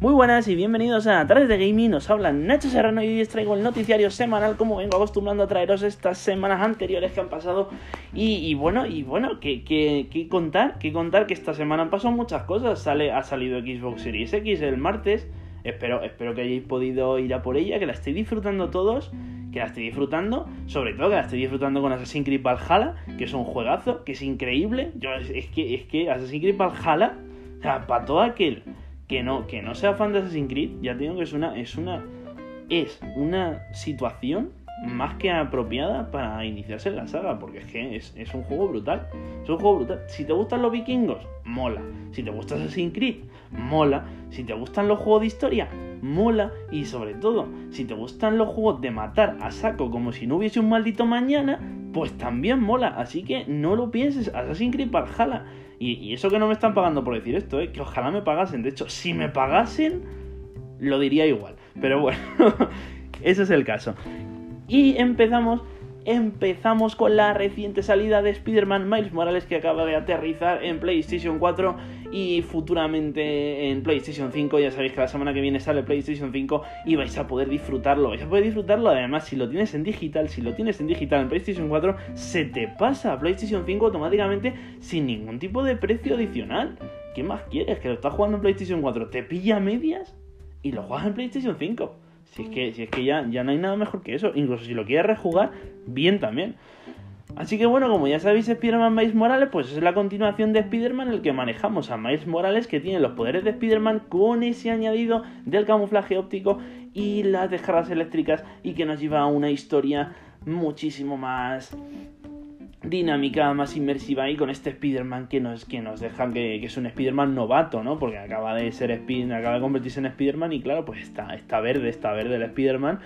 Muy buenas y bienvenidos a Través de Gaming, os habla Nacho Serrano y hoy os traigo el noticiario semanal como vengo acostumbrando a traeros estas semanas anteriores que han pasado. Y, bueno, y bueno, que, contar, que contar que esta semana han pasado muchas cosas, Sale, ha salido Xbox Series X el martes, espero, espero que hayáis podido ir a por ella, que la estéis disfrutando todos, que la estoy disfrutando, sobre todo que la estoy disfrutando con Assassin's Creed Valhalla, que es un juegazo, que es increíble, es, que, es que Assassin's Creed Valhalla, o sea, para todo aquel que no, que no sea fan de Assassin's Creed, ya tengo que es una, es una, es una situación más que apropiada para iniciarse en la saga, porque es que es, un juego brutal. Es un juego brutal. Si te gustan los vikingos, mola. Si te gusta Assassin's Creed, mola. Si te gustan los juegos de historia, mola. Y sobre todo, si te gustan los juegos de matar a saco como si no hubiese un maldito mañana, pues también mola. Así que no lo pienses, Assassin's Creed Valhalla y, eso que no me están pagando por decir esto, ¿eh? que ojalá me pagasen. De hecho, si me pagasen, lo diría igual. Pero bueno, ese es el caso. Y empezamos empezamos con la reciente salida de Spider-Man Miles Morales que acaba de aterrizar en PlayStation 4 y futuramente en PlayStation 5. Ya sabéis que la semana que viene sale PlayStation 5 y vais a poder disfrutarlo. Vais a poder disfrutarlo además si lo tienes en digital, si lo tienes en digital en PlayStation 4, se te pasa a PlayStation 5 automáticamente sin ningún tipo de precio adicional. ¿Qué más quieres? Que lo estás jugando en PlayStation 4, te pilla medias y lo juegas en PlayStation 5. Si es que, si es que ya, ya no hay nada mejor que eso. Incluso si lo quieres rejugar, bien también. Así que bueno, como ya sabéis, Spider-Man Miles Morales, pues es la continuación de Spider-Man el que manejamos a Miles Morales, que tiene los poderes de Spider-Man con ese añadido del camuflaje óptico y las descargas eléctricas y que nos lleva a una historia muchísimo más dinámica, más inmersiva y con este Spider-Man que nos, que nos deja que, es un Spider-Man novato, ¿no? Porque acaba de ser Spider acaba de convertirse en Spider-Man y claro, pues está, está verde, está verde el Spider-Man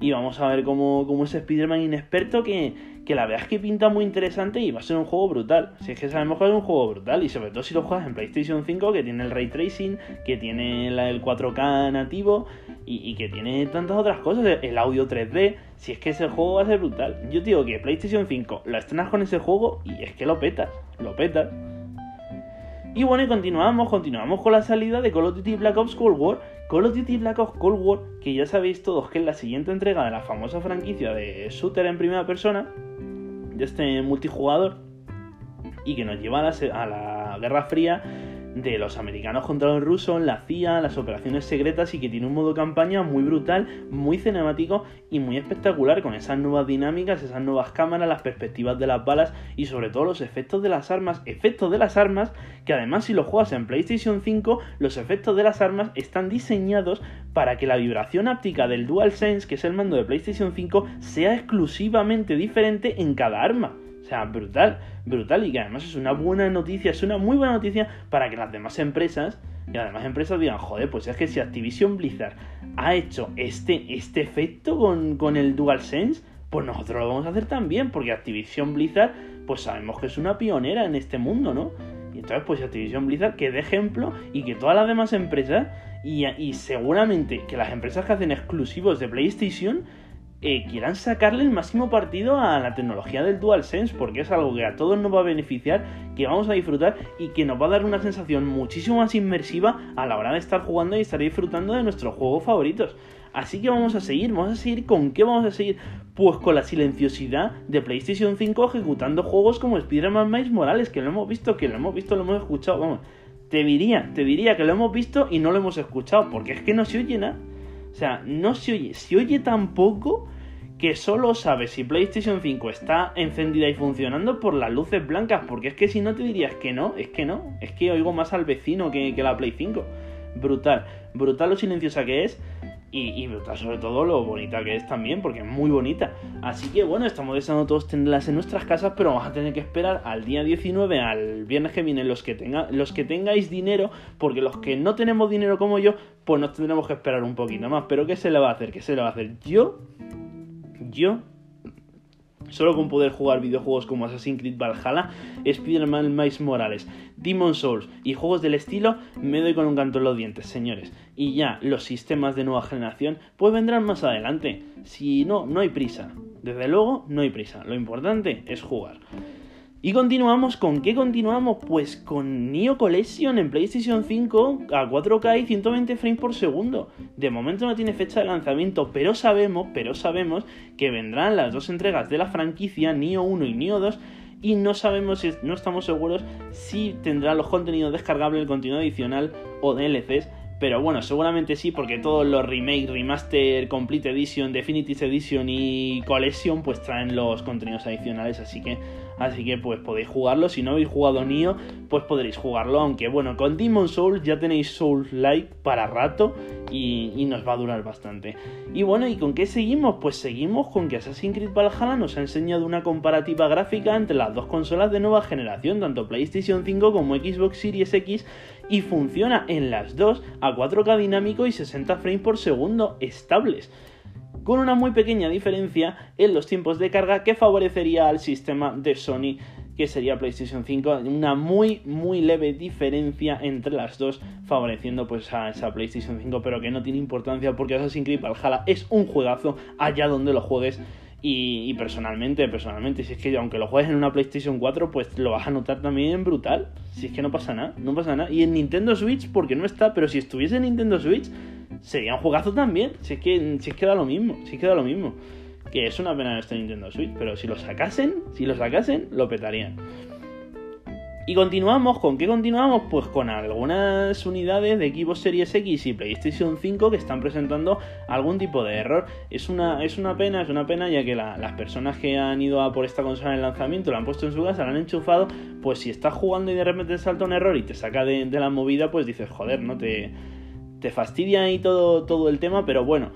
y vamos a ver cómo, cómo es Spider-Man inexperto que, que la verdad es que pinta muy interesante y va a ser un juego brutal. Si es que sabemos que es un juego brutal y sobre todo si lo juegas en PlayStation 5 que tiene el ray tracing, que tiene el 4K nativo y, que tiene tantas otras cosas, el audio 3D, si es que ese juego va a ser brutal. Yo digo que PlayStation 5 lo estrenas con ese juego y es que lo petas, lo petas. Y bueno, y continuamos, continuamos con la salida de Call of Duty Black Ops Cold War Call of Duty Black Ops Cold War, que ya sabéis todos que es la siguiente entrega de la famosa franquicia de shooter en primera persona, de este multijugador, y que nos lleva a la Guerra Fría de los americanos contra los rusos, la CIA, las operaciones secretas y que tiene un modo campaña muy brutal, muy cinemático y muy espectacular con esas nuevas dinámicas, esas nuevas cámaras, las perspectivas de las balas y sobre todo los efectos de las armas, efectos de las armas que además si lo juegas en PlayStation 5, los efectos de las armas están diseñados para que la vibración áptica del DualSense, que es el mando de PlayStation 5, sea exclusivamente diferente en cada arma. Sea, brutal, brutal y que además es una buena noticia, es una muy buena noticia para que las demás empresas y las demás empresas digan, joder, pues es que si Activision Blizzard ha hecho este, este efecto con, con el DualSense, pues nosotros lo vamos a hacer también, porque Activision Blizzard, pues sabemos que es una pionera en este mundo, ¿no? Y entonces, pues Activision Blizzard que dé ejemplo y que todas las demás empresas, y, y seguramente que las empresas que hacen exclusivos de PlayStation, eh, quieran sacarle el máximo partido a la tecnología del DualSense, porque es algo que a todos nos va a beneficiar, que vamos a disfrutar y que nos va a dar una sensación muchísimo más inmersiva a la hora de estar jugando y estar disfrutando de nuestros juegos favoritos. Así que vamos a seguir, vamos a seguir con qué vamos a seguir? Pues con la silenciosidad de PlayStation 5 ejecutando juegos como Spider-Man Miles Morales, que lo hemos visto, que lo hemos visto, lo hemos escuchado, vamos. Te diría, te diría que lo hemos visto y no lo hemos escuchado, porque es que no se oye nada. O sea, no se oye, se oye tan poco que solo sabes si PlayStation 5 está encendida y funcionando por las luces blancas, porque es que si no te dirías que no, es que no, es que oigo más al vecino que, la Play 5. Brutal, brutal lo silenciosa que es y, brutal sobre todo lo bonita que es también, porque es muy bonita. Así que bueno, estamos deseando todos tenerlas en nuestras casas, pero vamos a tener que esperar al día 19, al viernes que viene, los que, tenga, los que tengáis dinero, porque los que no tenemos dinero como yo, pues nos tendremos que esperar un poquito más. Pero ¿qué se le va a hacer? ¿Qué se le va a hacer? Yo, yo Solo con poder jugar videojuegos como Assassin's Creed Valhalla, Spider-Man Miles Morales, Demon Souls y juegos del estilo, me doy con un canto en los dientes, señores. Y ya, los sistemas de nueva generación, pues vendrán más adelante. Si no, no hay prisa. Desde luego, no hay prisa. Lo importante es jugar. Y continuamos con qué continuamos? Pues con Neo Collection en PlayStation 5 a 4K y 120 frames por segundo. De momento no tiene fecha de lanzamiento, pero sabemos, pero sabemos que vendrán las dos entregas de la franquicia Neo 1 y Neo 2 y no sabemos no estamos seguros si tendrá los contenidos descargables, el contenido adicional o DLCs pero bueno, seguramente sí, porque todos los remake, remaster, complete edition, definitive edition y collection pues traen los contenidos adicionales, así que así que pues podéis jugarlo. Si no habéis jugado Nio, pues podréis jugarlo, aunque bueno, con Demon Souls ya tenéis Souls Like para rato y, y, nos va a durar bastante. Y bueno, ¿y con qué seguimos? Pues seguimos con que Assassin's Creed Valhalla nos ha enseñado una comparativa gráfica entre las dos consolas de nueva generación, tanto PlayStation 5 como Xbox Series X y funciona en las dos a 4K dinámico y 60 frames por segundo estables con una muy pequeña diferencia en los tiempos de carga que favorecería al sistema de Sony que sería PlayStation 5, una muy muy leve diferencia entre las dos, favoreciendo pues a esa PlayStation 5, pero que no tiene importancia porque Assassin's Creed Valhalla es un juegazo allá donde lo juegues y, personalmente, personalmente, si es que aunque lo juegues en una PlayStation 4, pues lo vas a notar también brutal. Si es que no pasa nada, no pasa nada. Y en Nintendo Switch, porque no está, pero si estuviese en Nintendo Switch, sería un juegazo también. Si es que, si es que da lo mismo, si es que da lo mismo. Que es una pena en este Nintendo Switch, pero si lo sacasen, si lo sacasen, lo petarían. Y continuamos, ¿con qué continuamos? Pues con algunas unidades de Xbox Series X y PlayStation 5 que están presentando algún tipo de error. Es una, es una pena, es una pena ya que las personas que han ido a por esta consola en el lanzamiento, la han puesto en su casa, la han enchufado, pues si estás jugando y de repente te salta un error y te saca de, la movida, pues dices, joder, ¿no? Te, te fastidia ahí todo, todo el tema, pero bueno.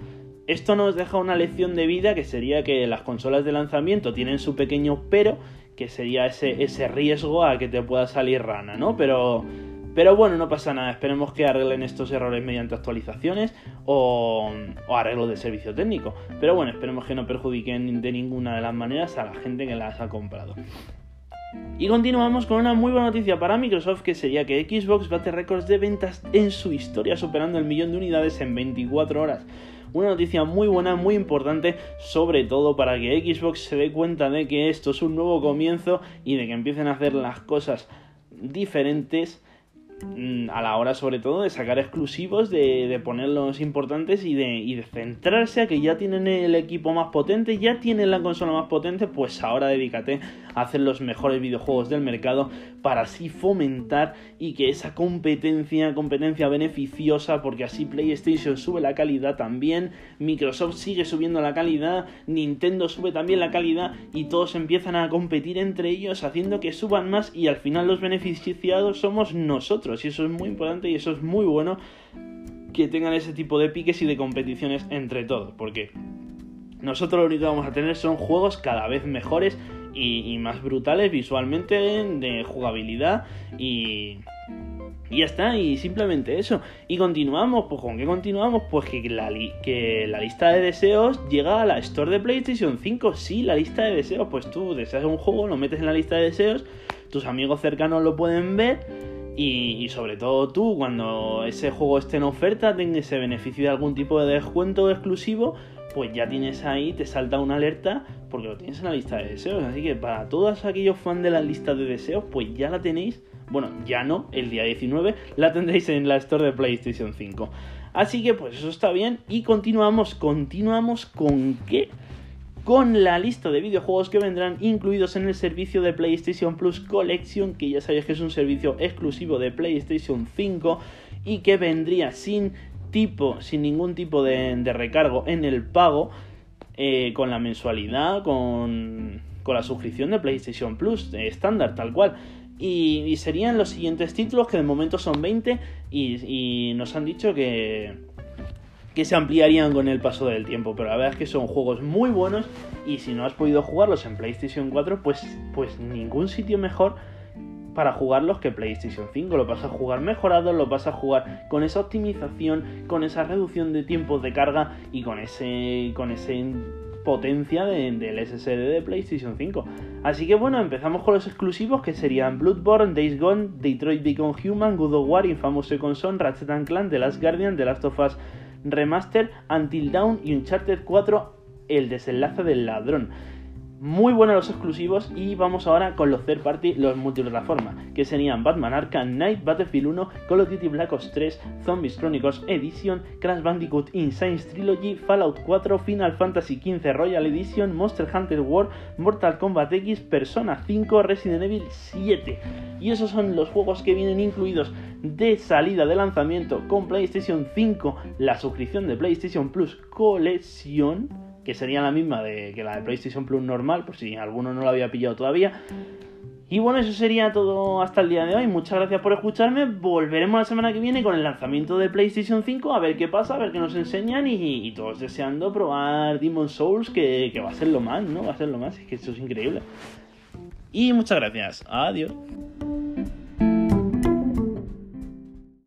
Esto nos deja una lección de vida que sería que las consolas de lanzamiento tienen su pequeño pero que sería ese, ese riesgo a que te pueda salir rana, ¿no? Pero, pero bueno, no pasa nada, esperemos que arreglen estos errores mediante actualizaciones o, o arreglos de servicio técnico. Pero bueno, esperemos que no perjudiquen de ninguna de las maneras a la gente que las ha comprado. Y continuamos con una muy buena noticia para Microsoft que sería que Xbox bate récords de ventas en su historia superando el millón de unidades en 24 horas. Una noticia muy buena, muy importante, sobre todo para que Xbox se dé cuenta de que esto es un nuevo comienzo y de que empiecen a hacer las cosas diferentes Mm, a la hora sobre todo de sacar exclusivos, de, ponerlos importantes y de, y de, centrarse a que ya tienen el equipo más potente, ya tienen la consola más potente, pues ahora dedícate hacer los mejores videojuegos del mercado para así fomentar y que esa competencia, competencia beneficiosa, porque así PlayStation sube la calidad también, Microsoft sigue subiendo la calidad, Nintendo sube también la calidad y todos empiezan a competir entre ellos haciendo que suban más y al final los beneficiados somos nosotros. Y eso es muy importante y eso es muy bueno que tengan ese tipo de piques y de competiciones entre todos, porque nosotros lo único que vamos a tener son juegos cada vez mejores y, más brutales visualmente, de jugabilidad y, y ya está, y simplemente eso. Y continuamos, pues ¿con qué continuamos? Pues que la, que la lista de deseos llega a la Store de PlayStation 5. Sí, la lista de deseos, pues tú deseas un juego, lo metes en la lista de deseos, tus amigos cercanos lo pueden ver y, sobre todo tú, cuando ese juego esté en oferta, tenga ese beneficio de algún tipo de descuento exclusivo, pues ya tienes ahí, te salta una alerta porque lo tienes en la lista de deseos. Así que para todos aquellos fans de la lista de deseos, pues ya la tenéis. Bueno, ya no, el día 19 la tendréis en la store de PlayStation 5. Así que pues eso está bien y continuamos, continuamos con qué? con la lista de videojuegos que vendrán incluidos en el servicio de PlayStation Plus Collection, que ya sabéis que es un servicio exclusivo de PlayStation 5 y que vendría sin tipo, sin ningún tipo de, recargo en el pago, eh, con la mensualidad, con, con, la suscripción de PlayStation Plus estándar, tal cual. Y, serían los siguientes títulos, que de momento son 20, y nos han dicho que, que se ampliarían con el paso del tiempo, pero la verdad es que son juegos muy buenos y si no has podido jugarlos en PlayStation 4, pues, pues ningún sitio mejor para jugarlos que PlayStation 5. Lo vas a jugar mejorado, lo vas a jugar con esa optimización, con esa reducción de tiempos de carga y con ese con ese potencia del SSD de PlayStation 5. Así que bueno, empezamos con los exclusivos que serían Bloodborne, Days Gone, Detroit Become Human, God of War, Infamous Second Son, Ratchet Clank, The Last Guardian, The Last of Us Remaster, Until Dawn y Uncharted 4, El desenlace del ladrón. Muy buenos los exclusivos y vamos ahora con los third party, los multiplataforma, que serían Batman Arkham Knight, Battlefield 1, Call of Duty Black Ops 3, Zombies Chronicles Edition, Crash Bandicoot Insane Trilogy, Fallout 4, Final Fantasy XV Royal Edition, Monster Hunter World, Mortal Kombat X, Persona 5, Resident Evil 7. Y esos son los juegos que vienen incluidos de salida de lanzamiento con PlayStation 5, la suscripción de PlayStation Plus colección que sería la misma de, que la de PlayStation Plus normal, por si alguno no lo había pillado todavía. Y bueno, eso sería todo hasta el día de hoy. Muchas gracias por escucharme. Volveremos la semana que viene con el lanzamiento de PlayStation 5, a ver qué pasa, a ver qué nos enseñan y, todos deseando probar Demon Souls, que, que va a ser lo más, ¿no? Va a ser lo más, es que eso es increíble. Y muchas gracias. Adiós.